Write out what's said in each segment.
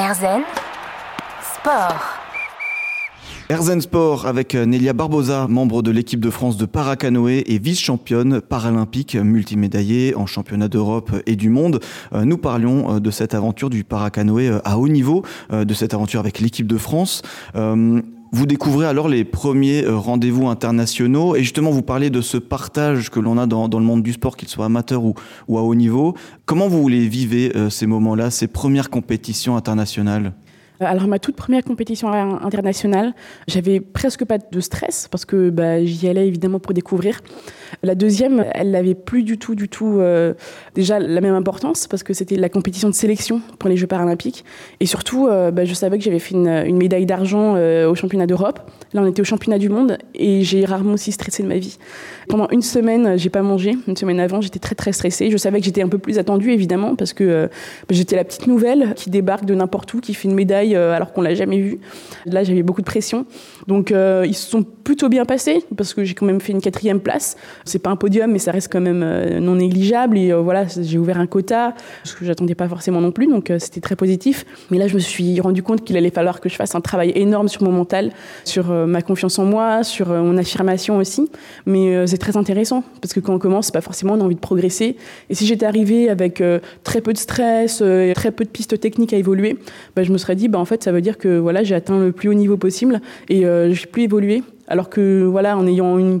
Erzen Sport. Erzen Sport avec Nelia Barbosa, membre de l'équipe de France de paracanoë et vice-championne paralympique multimédaillée en championnat d'Europe et du monde. Euh, nous parlions euh, de cette aventure du paracanoë euh, à haut niveau, de cette aventure avec l'équipe de France. Vous découvrez alors les premiers rendez-vous internationaux et justement vous parlez de ce partage que l'on a dans, le monde du sport, qu'il soit amateur ou, à haut niveau. Comment vous les vivez ces moments-là, ces premières compétitions internationales? Alors ma toute première compétition internationale, j'avais presque pas de stress parce que bah, j'y allais évidemment pour découvrir. La deuxième, elle n'avait plus du tout, du tout euh, déjà la même importance parce que c'était la compétition de sélection pour les Jeux paralympiques. Et surtout, euh, bah, je savais que j'avais fait une, médaille d'argent euh, au championnat d'Europe. Là, on était au championnat du monde et j'ai rarement aussi stressé de ma vie. Pendant une semaine, j'ai pas mangé. Une semaine avant, j'étais très très stressée. Je savais que j'étais un peu plus attendue évidemment parce que bah, j'étais la petite nouvelle qui débarque de n'importe où, qui fait une médaille alors qu'on l'a jamais vue. Là, j'avais beaucoup de pression. Donc, ils se sont plutôt bien passés parce que j'ai quand même fait une quatrième place. C'est pas un podium, mais ça reste quand même euh, non négligeable. Et euh, voilà, j'ai ouvert un quota, ce que j'attendais pas forcément non plus, donc euh, c'était très positif. Mais là, je me suis rendu compte qu'il allait falloir que je fasse un travail énorme sur mon mental, sur ma confiance en moi, sur mon affirmation aussi. Mais c'est très intéressant parce que quand on commence, pas forcément on a envie de progresser. Et si j'étais arrivée avec très peu de stress, très peu de pistes techniques à évoluer, bah, je me serais dit, bah, en fait, ça veut dire que voilà, j'ai atteint le plus haut niveau possible et je vais plus évoluer. Alors que voilà, en ayant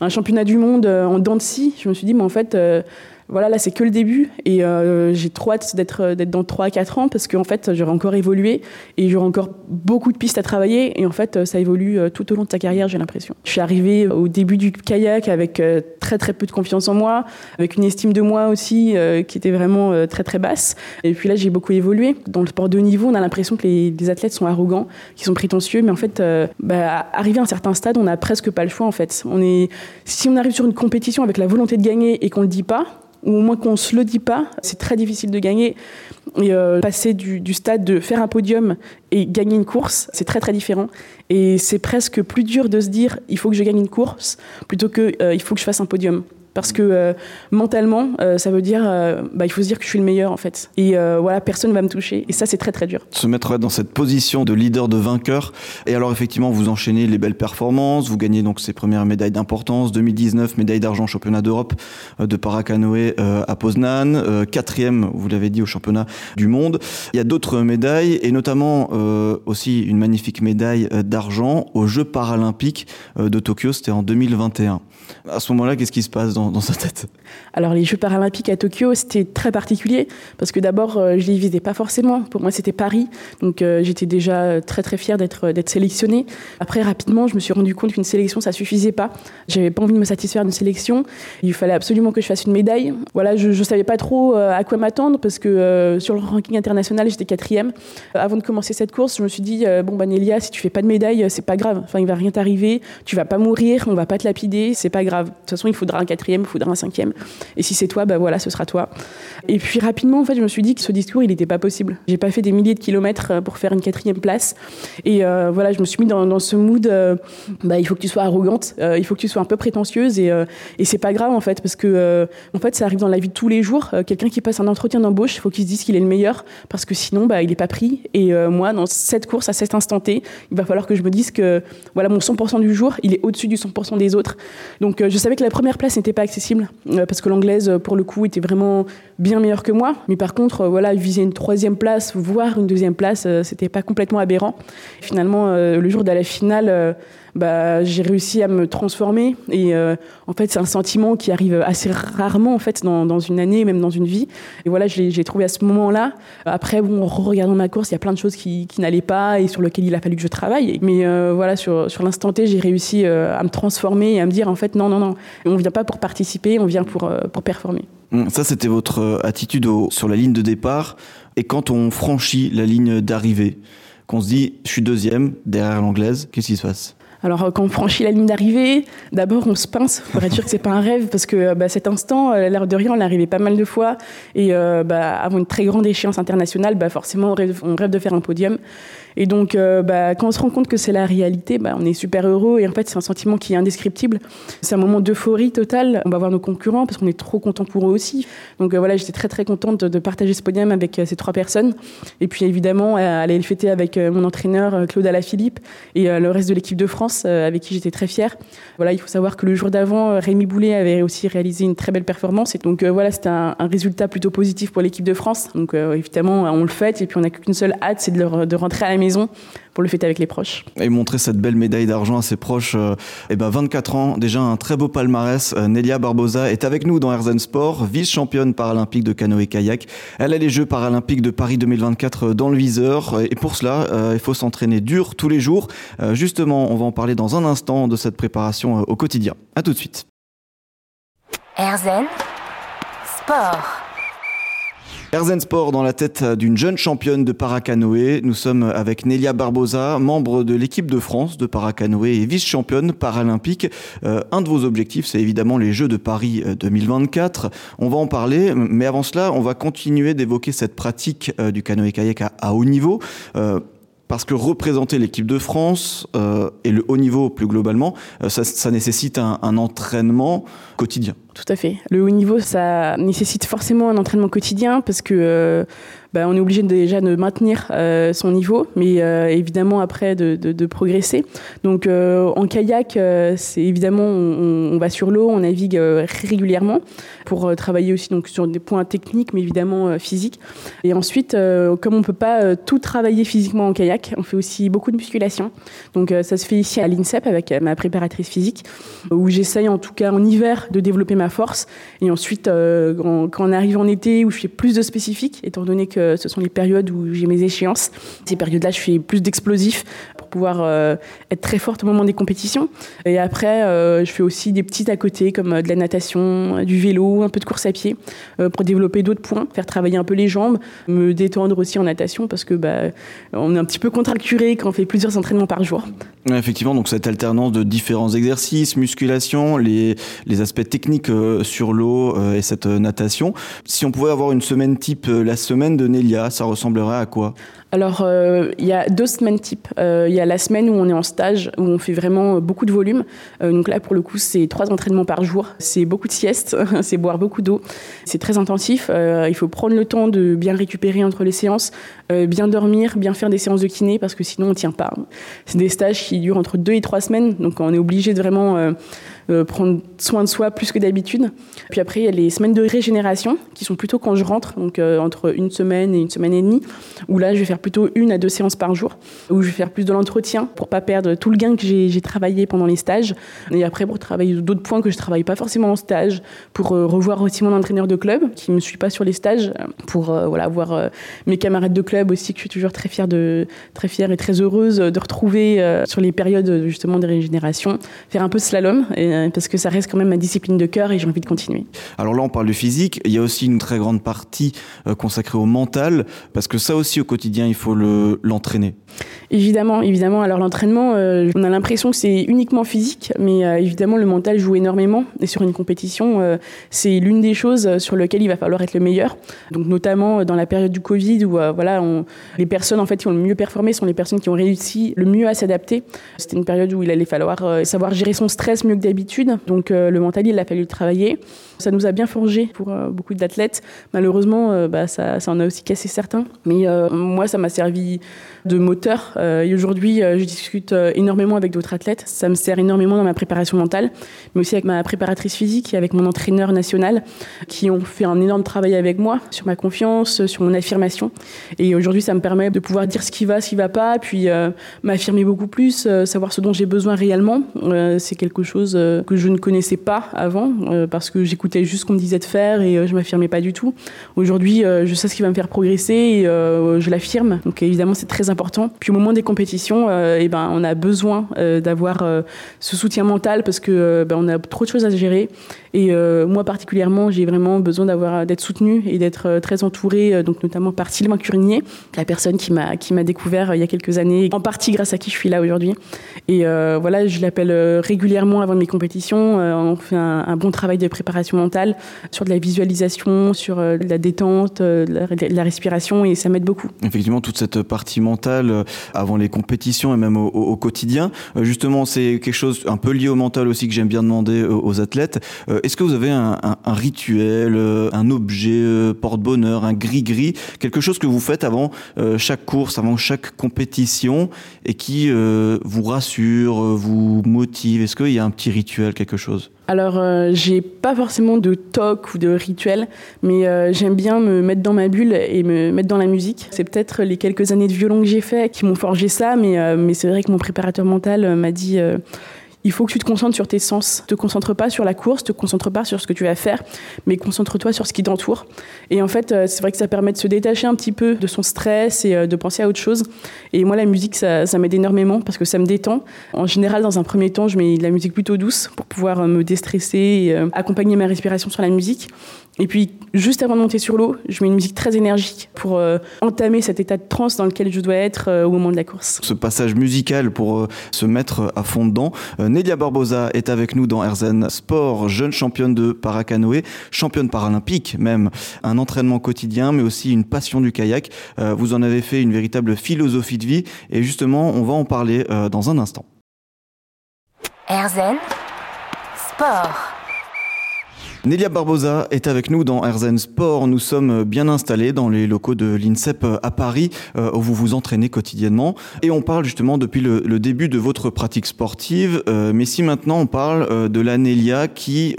un championnat du monde euh, en dents de scie. Je me suis dit, mais en fait, euh, voilà, là, c'est que le début. Et euh, j'ai trop hâte d'être, euh, dans 3 à 4 ans parce qu'en fait, j'aurai encore évolué et j'aurai encore beaucoup de pistes à travailler. Et en fait, ça évolue euh, tout au long de ta carrière, j'ai l'impression. Je suis arrivée au début du kayak avec très, très peu de confiance en moi, avec une estime de moi aussi qui était vraiment très, très basse. Et puis là, j'ai beaucoup évolué. Dans le sport de haut niveau, on a l'impression que les, athlètes sont arrogants, qu'ils sont prétentieux. Mais en fait, bah, arrivé à un certain stade, on n'a presque pas le choix, en fait. Si on arrive sur une compétition avec la volonté de gagner et qu'on le dit pas, ou au moins qu'on se le dit pas, c'est très difficile de gagner. Et euh, passer du, du, stade de faire un podium et gagner une course, c'est très très différent. Et c'est presque plus dur de se dire il faut que je gagne une course plutôt que euh, il faut que je fasse un podium parce que euh, mentalement, euh, ça veut dire, euh, bah, il faut se dire que je suis le meilleur en fait. Et voilà, personne ne va me toucher. Et ça, c'est très très dur. Se mettre dans cette position de leader, de vainqueur. Et alors effectivement, vous enchaînez les belles performances, vous gagnez donc ces premières médailles d'importance. 2019, médaille d'argent championnat d'Europe de paracanoë à Poznan, quatrième, vous l'avez dit, au championnat du monde. Il y a d'autres médailles et notamment aussi une magnifique médaille d'argent aux Jeux paralympiques de Tokyo. C'était en 2021. À ce moment-là, qu'est-ce qui se passe dans, sa tête Alors, les Jeux paralympiques à Tokyo, c'était très particulier parce que d'abord, euh, je les visais pas forcément. Pour moi, c'était Paris, donc euh, j'étais déjà très très fière d'être d'être sélectionnée. Après, rapidement, je me suis rendu compte qu'une sélection, ça suffisait pas. J'avais pas envie de me satisfaire d'une sélection. Il fallait absolument que je fasse une médaille. Voilà, je, je savais pas trop euh, à quoi m'attendre parce que sur le ranking international, j'étais quatrième. avant de commencer cette course, je me suis dit bon, bah Nélia, si tu fais pas de médaille, c'est pas grave. Enfin, il va rien t'arriver. Tu vas pas mourir, on va pas te lapider. C'est pas grave. De toute façon, il faudra un quatrième, il faudra un cinquième. Et si c'est toi, bah voilà, ce sera toi. Et puis rapidement, en fait, je me suis dit que ce discours, il n'était pas possible. J'ai pas fait des milliers de kilomètres euh, pour faire une quatrième place. Et euh, voilà, je me suis mis dans, ce mood. Euh, bah, il faut que tu sois arrogante, il faut que tu sois un peu prétentieuse. Et, et c'est pas grave en fait, parce que en fait, ça arrive dans la vie de tous les jours. Quelqu'un qui passe un entretien d'embauche, il faut qu'il se dise qu'il est le meilleur, parce que sinon, bah, il n'est pas pris. Et moi, dans cette course, à cet instant T, il va falloir que je me dise que voilà, mon 100% du jour, il est au-dessus du 100% des autres. Donc je savais que la première place n'était pas accessible euh, parce que l'anglaise, pour le coup, était vraiment bien meilleure que moi. Mais par contre, euh, voilà, viser une troisième place, voire une deuxième place, euh, c'était pas complètement aberrant. Finalement, le jour de la finale, bah, j'ai réussi à me transformer. Et en fait, c'est un sentiment qui arrive assez rarement en fait dans, une année, même dans une vie. Et voilà, je l'ai trouvé à ce moment-là. Après, bon, en regardant ma course, il y a plein de choses qui, n'allaient pas et sur lesquelles il a fallu que je travaille. Mais voilà, sur, sur l'instant T, j'ai réussi à me transformer et à me dire en fait, non, non, non, on vient pas pour participer, on vient pour, pour performer. Hum, ça, c'était votre euh, attitude sur la ligne de départ. Et quand on franchit la ligne d'arrivée, qu'on se dit, je suis deuxième derrière l'anglaise, qu'est-ce qui se passe? Alors quand on franchit la ligne d'arrivée, d'abord on se pince pour être sûr que c'est pas un rêve parce que bah, cet instant, l'air de rien, on l'arrivait pas mal de fois et bah, avant une très grande échéance internationale, bah, forcément on rêve, de faire un podium. Et donc, euh, bah, quand on se rend compte que c'est la réalité, bah, on est super heureux. Et en fait, c'est un sentiment qui est indescriptible. C'est un moment d'euphorie totale. On va voir nos concurrents parce qu'on est trop content pour eux aussi. Donc euh, voilà, j'étais très très contente de, partager ce podium avec euh, ces trois personnes. Et puis évidemment, aller le fêter avec mon entraîneur Claude Alaphilippe et le reste de l'équipe de France avec qui j'étais très fière. Voilà, il faut savoir que le jour d'avant, Rémi Boulet avait aussi réalisé une très belle performance. Et donc voilà, c'était un, résultat plutôt positif pour l'équipe de France. Donc évidemment, on le fête et puis on n'a qu'une seule hâte, c'est de rentrer à la maison pour le fêter avec les proches. Et montrer cette belle médaille d'argent à ses proches. et euh, eh ben 24 ans, déjà un très beau palmarès. Euh, Nelia Barbosa est avec nous dans Herzen Sport, vice-championne paralympique de canoë-kayak. Elle a les Jeux paralympiques de Paris 2024 euh, dans le viseur. Et pour cela, il faut s'entraîner dur tous les jours. justement, on va en parler dans un instant de cette préparation au quotidien. À tout de suite. Herzen Sport. Erzen Sport dans la tête d'une jeune championne de paracanoë. Nous sommes avec Nelia Barbosa, membre de l'équipe de France de paracanoë et vice-championne paralympique. Euh, un de vos objectifs, c'est évidemment les Jeux de Paris 2024. Euh, on va en parler, mais avant cela, on va continuer d'évoquer cette pratique euh, du canoë-kayak à, haut niveau parce que représenter l'équipe de France et le haut niveau plus globalement, ça, nécessite un, entraînement quotidien. Tout à fait. Le haut niveau, ça nécessite forcément un entraînement quotidien parce que euh, bah, on est obligé déjà de maintenir euh, son niveau, mais euh, évidemment après de, progresser. Donc en kayak, c'est évidemment on, on, va sur l'eau, on navigue régulièrement pour travailler aussi donc sur des points techniques, mais évidemment physiques. Et ensuite, comme on peut pas tout travailler physiquement en kayak, on fait aussi beaucoup de musculation. Donc ça se fait ici à l'INSEP avec ma préparatrice physique, où j'essaye en tout cas en hiver de développer ma force. Et ensuite, euh, quand, on arrive en été, où je fais plus de spécifiques, étant donné que ce sont les périodes où j'ai mes échéances, ces périodes-là, je fais plus d'explosifs pour pouvoir euh, être très forte au moment des compétitions. Et après, euh, je fais aussi des petites à côté, comme de la natation, du vélo, un peu de course à pied, pour développer d'autres points, faire travailler un peu les jambes, me détendre aussi en natation, parce que bah, on est un petit peu contracturé quand on fait plusieurs entraînements par jour. effectivement, donc cette alternance de différents exercices, musculation, les, les aspects techniques euh, sur l'eau euh, et cette euh, natation. Si on pouvait avoir une semaine type, la semaine de Nelia, ça ressemblerait à quoi? Alors, il y a deux semaines type. Il y a la semaine où on est en stage, où on fait vraiment beaucoup de volume. donc là, pour le coup, c'est trois entraînements par jour. C'est beaucoup de siestes, c'est boire beaucoup d'eau. C'est très intensif. il faut prendre le temps de bien récupérer entre les séances, bien dormir, bien faire des séances de kiné, parce que sinon, on ne tient pas. C'est des stages qui durent entre deux et trois semaines. Donc, on est obligé de vraiment euh, prendre soin de soi plus que d'habitude. Puis après, il y a les semaines de régénération qui sont plutôt quand je rentre, donc euh, entre une semaine et une semaine et demie, où là, je vais faire plutôt une à deux séances par jour, où je vais faire plus de l'entretien pour pas perdre tout le gain que j'ai travaillé pendant les stages. Et après, pour travailler d'autres points que je travaille pas forcément en stage, pour euh, revoir aussi mon entraîneur de club qui me suit pas sur les stages, pour voilà voir mes camarades de club aussi que je suis toujours très fière de très fière et très heureuse de retrouver sur les périodes justement de régénération, faire un peu slalom euh, parce que ça reste quand même ma discipline de cœur et j'ai envie de continuer. Alors là, on parle du physique. Il y a aussi une très grande partie euh, consacrée au mental, parce que ça aussi, au quotidien, il faut l'entraîner. évidemment, évidemment. Alors l'entraînement, euh, on a l'impression que c'est uniquement physique, mais évidemment, le mental joue énormément. Et sur une compétition, c'est l'une des choses sur lesquelles il va falloir être le meilleur. Donc notamment dans la période du Covid, où voilà, les personnes en fait qui ont le mieux performé sont les personnes qui ont réussi le mieux à s'adapter. C'était une période où il allait falloir savoir gérer son stress mieux que d'habitude donc euh, le mental, il a fallu le travailler. Ça nous a bien forgé pour euh, beaucoup d'athlètes. Malheureusement, euh, bah, ça, ça, en a aussi cassé certains. Mais moi, ça m'a servi de moteur. et aujourd'hui, je discute énormément avec d'autres athlètes. Ça me sert énormément dans ma préparation mentale, mais aussi avec ma préparatrice physique et avec mon entraîneur national, qui ont fait un énorme travail avec moi sur ma confiance, sur mon affirmation. Et aujourd'hui, ça me permet de pouvoir dire ce qui va, ce qui va pas, puis m'affirmer beaucoup plus, savoir ce dont j'ai besoin réellement. c'est quelque chose que je ne connaissais pas avant, parce que j'écoutais juste ce qu'on me disait de faire et je m'affirmais pas du tout. Aujourd'hui, je sais ce qui va me faire progresser et je l'affirme. Donc évidemment, c'est très important. Puis au moment des compétitions, eh ben, on a besoin d'avoir ce soutien mental parce que ben, on a trop de choses à gérer. Et moi particulièrement, j'ai vraiment besoin d'avoir d'être soutenue et d'être très entourée, donc notamment par Sylvain Curnier, la personne qui m'a qui m'a découvert il y a quelques années, en partie grâce à qui je suis là aujourd'hui. Et voilà, je l'appelle régulièrement avant mes compétitions. on fait un, bon travail de préparation mentale sur de la visualisation, sur la détente, la, la, respiration, et ça m'aide beaucoup. Effectivement, toute cette partie mentale avant les compétitions et même au, quotidien, justement, c'est quelque chose un peu lié au mental aussi que j'aime bien demander aux athlètes. Est-ce que vous avez un, un rituel, un objet porte-bonheur, un gris-gris, quelque chose que vous faites avant chaque course, avant chaque compétition et qui vous rassure, vous motive? Est-ce qu'il y a un petit rituel, quelque chose? Alors, euh, j'ai pas forcément de toc ou de rituel, mais euh, j'aime bien me mettre dans ma bulle et me mettre dans la musique. C'est peut-être les quelques années de violon que j'ai fait qui m'ont forgé ça, mais, euh, mais c'est vrai que mon préparateur mental m'a dit il faut que tu te concentres sur tes sens. Te concentre pas sur la course, te concentre pas sur ce que tu vas faire, mais concentre-toi sur ce qui t'entoure. Et en fait, euh, c'est vrai que ça permet de se détacher un petit peu de son stress et euh, de penser à autre chose. Et moi, la musique, ça, m'aide énormément parce que ça me détend. En général, dans un premier temps, je mets de la musique plutôt douce pour pouvoir euh, me déstresser et accompagner ma respiration sur la musique. Et puis, juste avant de monter sur l'eau, je mets une musique très énergique pour entamer cet état de transe dans lequel je dois être au moment de la course. Ce passage musical pour se mettre à fond dedans. Nélia Barbosa est avec nous dans Erzen Sport, jeune championne de paracanoë, championne paralympique même. Un entraînement quotidien, mais aussi une passion du kayak. vous en avez fait une véritable philosophie de vie. Et justement, on va en parler dans un instant. Erzen Sport. Nelia Barbosa est avec nous dans Erzen Sport. Nous sommes bien installés dans les locaux de l'INSEP à Paris, euh, où vous vous entraînez quotidiennement. Et on parle justement depuis le, début de votre pratique sportive. Euh, mais si maintenant on parle euh, de la Nelia qui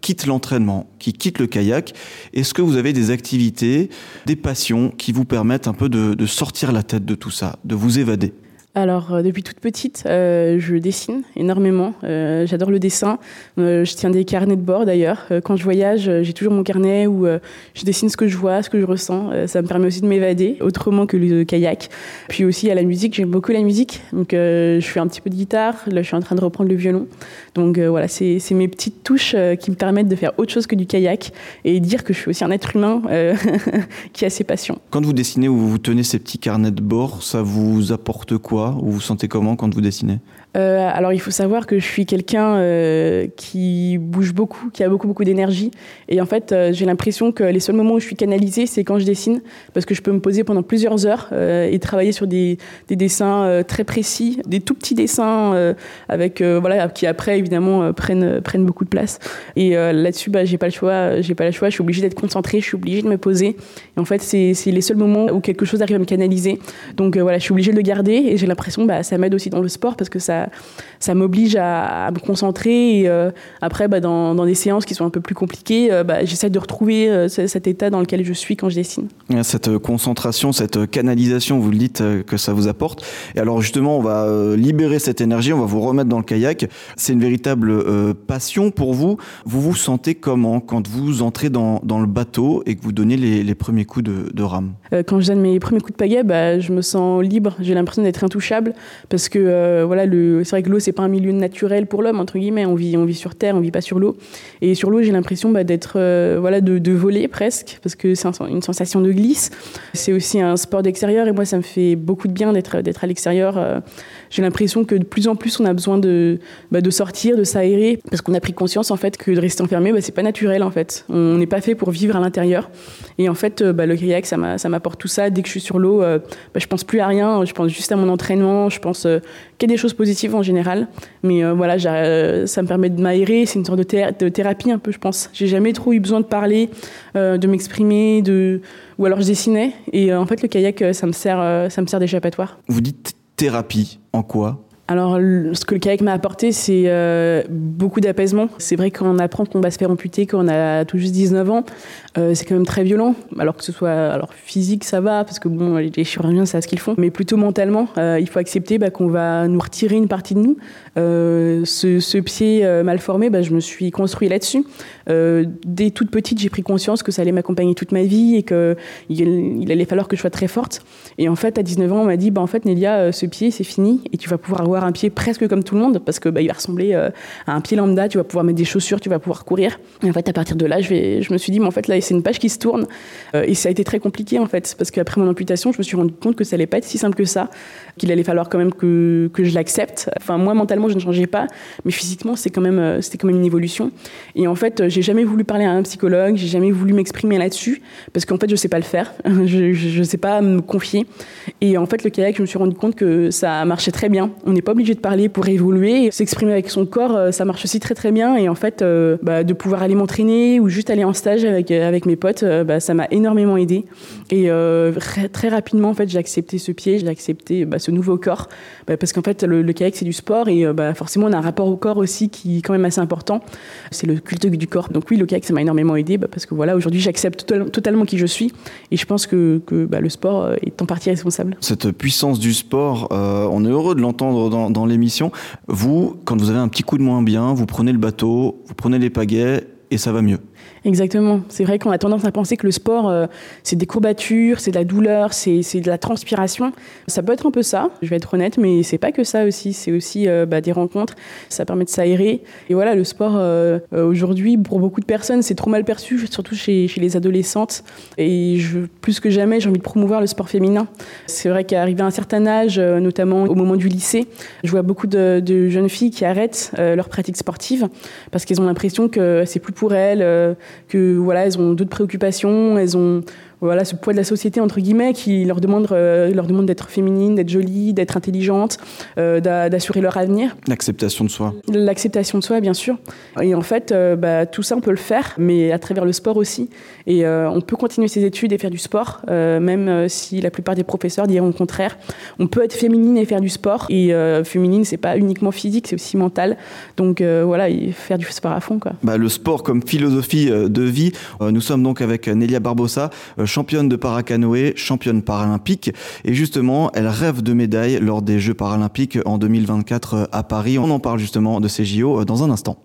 quitte l'entraînement, qui quitte le kayak, est-ce que vous avez des activités, des passions qui vous permettent un peu de sortir la tête de tout ça, de vous évader? Alors, euh, depuis toute petite, euh, je dessine énormément. Euh, j'adore le dessin. je tiens des carnets de bord d'ailleurs. quand je voyage, j'ai toujours mon carnet où je dessine ce que je vois, ce que je ressens. ça me permet aussi de m'évader autrement que le kayak. Puis aussi à la musique, j'aime beaucoup la musique. Donc, je fais un petit peu de guitare. Là, je suis en train de reprendre le violon. Donc, voilà, c'est mes petites touches qui me permettent de faire autre chose que du kayak et dire que je suis aussi un être humain qui a ses passions. Quand vous dessinez ou vous tenez ces petits carnets de bord, ça vous apporte quoi? Ou vous sentez comment quand vous dessinez euh, alors il faut savoir que je suis quelqu'un euh, qui bouge beaucoup, qui a beaucoup beaucoup d'énergie. Et en fait, euh, j'ai l'impression que les seuls moments où je suis canalisée, c'est quand je dessine, parce que je peux me poser pendant plusieurs heures et travailler sur des, des dessins très précis, des tout petits dessins avec voilà qui après évidemment prennent prennent beaucoup de place. Et là-dessus, bah, j'ai pas le choix, j'ai pas le choix. Je suis obligée d'être concentrée, je suis obligée de me poser. Et en fait, c'est les seuls moments où quelque chose arrive à me canaliser. Donc voilà, je suis obligée de le garder et j'ai l'impression, bah, ça m'aide aussi dans le sport parce que ça ça, m'oblige à, me concentrer. Et euh, après, bah, dans, des séances qui sont un peu plus compliquées, euh, bah, j'essaie de retrouver euh, cet état dans lequel je suis quand je dessine. Cette concentration, cette canalisation, vous le dites que ça vous apporte. Et alors justement, on va libérer cette énergie, on va vous remettre dans le kayak. C'est une véritable passion pour vous. Vous vous sentez comment quand vous entrez dans, le bateau et que vous donnez les, premiers coups de, rame? Quand je donne mes premiers coups de pagaie, bah, je me sens libre. J'ai l'impression d'être intouchable parce que voilà, le, c'est vrai que l'eau c'est pas un milieu naturel pour l'homme entre guillemets. On vit on vit sur terre, on vit pas sur l'eau. Et sur l'eau j'ai l'impression bah, d'être euh, voilà de, voler presque parce que c'est une sensation de glisse. C'est aussi un sport d'extérieur et moi ça me fait beaucoup de bien d'être à l'extérieur. Euh. j'ai l'impression que de plus en plus on a besoin de bah, de sortir, de s'aérer parce qu'on a pris conscience en fait que de rester enfermé bah, c'est pas naturel en fait. On n'est pas fait pour vivre à l'intérieur. Et en fait euh, le kayak ça m'apporte tout ça. Dès que je suis sur l'eau, bah, je pense plus à rien. Je pense juste à mon entraînement. Je pense qu'il y a des choses positives en général. Mais euh, voilà, euh, ça me permet de m'aérer. C'est une sorte de, thérapie un peu, je pense. J'ai jamais trop eu besoin de parler, euh, de m'exprimer, de ou alors je dessinais. Et en fait, le kayak, ça me sert, ça me sert d'échappatoire. Vous dites thérapie en quoi? Alors, ce que le kayak m'a apporté, c'est euh, beaucoup d'apaisement. C'est vrai qu'on apprend qu'on va se faire amputer quand on a tout juste 19 ans. Euh, c'est quand même très violent. Alors que ce soit alors physique, ça va, parce que bon, les chirurgiens savent ce qu'ils font. Mais plutôt mentalement, euh, il faut accepter bah, qu'on va nous retirer une partie de nous. Ce, pied mal formé, bah, je me suis construit là-dessus. dès toute petite, j'ai pris conscience que ça allait m'accompagner toute ma vie et qu'il il allait falloir que je sois très forte. Et en fait, à 19 ans, on m'a dit, bah, en fait, Nélia, ce pied, c'est fini et tu vas pouvoir avoir un pied presque comme tout le monde parce que bah, il va ressembler euh, à un pied lambda. Tu vas pouvoir mettre des chaussures, tu vas pouvoir courir. Et en fait, à partir de là, je, vais, je me suis dit, mais en fait, là, c'est une page qui se tourne. Euh, et ça a été très compliqué en fait parce qu'après mon amputation, je me suis rendu compte que ça allait pas être si simple que ça, qu'il allait falloir quand même que, que je l'accepte. Enfin, moi, mentalement, je ne changeais pas, mais physiquement, c'est quand même, euh, c'était quand même une évolution. Et en fait, j'ai jamais voulu parler à un psychologue, j'ai jamais voulu m'exprimer là-dessus parce qu'en fait, je sais pas le faire, je, ne sais pas me confier. Et en fait, le kayak, je me suis rendu compte que ça marchait très bien. On n'est obligé de parler pour évoluer. S'exprimer avec son corps, euh, ça marche aussi très très bien. Et en fait, euh, bah, de pouvoir aller m'entraîner ou juste aller en stage avec, euh, avec mes potes, bah, ça m'a énormément aidé. Et très rapidement, en fait, j'ai accepté ce pied, j'ai accepté bah, ce nouveau corps. parce qu'en fait, le, kayak, c'est du sport et forcément, on a un rapport au corps aussi qui est quand même assez important. C'est le culte du corps. Donc oui, le kayak, ça m'a énormément aidé parce que voilà, aujourd'hui, j'accepte totalement qui je suis. Et je pense que, que le sport est en partie responsable. Cette puissance du sport, on est heureux de l'entendre dans, dans l'émission vous, quand vous avez un petit coup de moins bien, vous prenez le bateau, vous prenez les pagaies et ça va mieux. Exactement. C'est vrai qu'on a tendance à penser que le sport, euh, c'est des courbatures, c'est de la douleur, c'est de la transpiration. Ça peut être un peu ça, je vais être honnête, mais c'est pas que ça aussi. C'est aussi euh, bah, des rencontres, ça permet de s'aérer. Et voilà, le sport, euh, aujourd'hui, pour beaucoup de personnes, c'est trop mal perçu, surtout chez, chez les adolescentes. Et je, plus que jamais, j'ai envie de promouvoir le sport féminin. C'est vrai qu'à à un certain âge, notamment au moment du lycée, je vois beaucoup de, de jeunes filles qui arrêtent leur pratique sportive parce qu'elles ont l'impression que c'est plus pour elles que voilà, elles ont d'autres préoccupations, elles ont voilà, ce poids de la société, entre guillemets, qui leur demande, euh, leur demande d'être féminine, d'être jolie, d'être intelligente, euh, d'assurer leur avenir. L'acceptation de soi. L'acceptation de soi, bien sûr. Et en fait, euh, bah, tout ça, on peut le faire, mais à travers le sport aussi. Et on peut continuer ses études et faire du sport, même si la plupart des professeurs diront le contraire. On peut être féminine et faire du sport. Et féminine, c'est pas uniquement physique, c'est aussi mental. Donc voilà, faire du sport à fond. Quoi. Bah, le sport comme philosophie de vie. nous sommes donc avec Nelia Barbosa championne de paracanoë, championne paralympique. Et justement, elle rêve de médailles lors des Jeux paralympiques en 2024 à Paris. On en parle justement de ces JO dans un instant.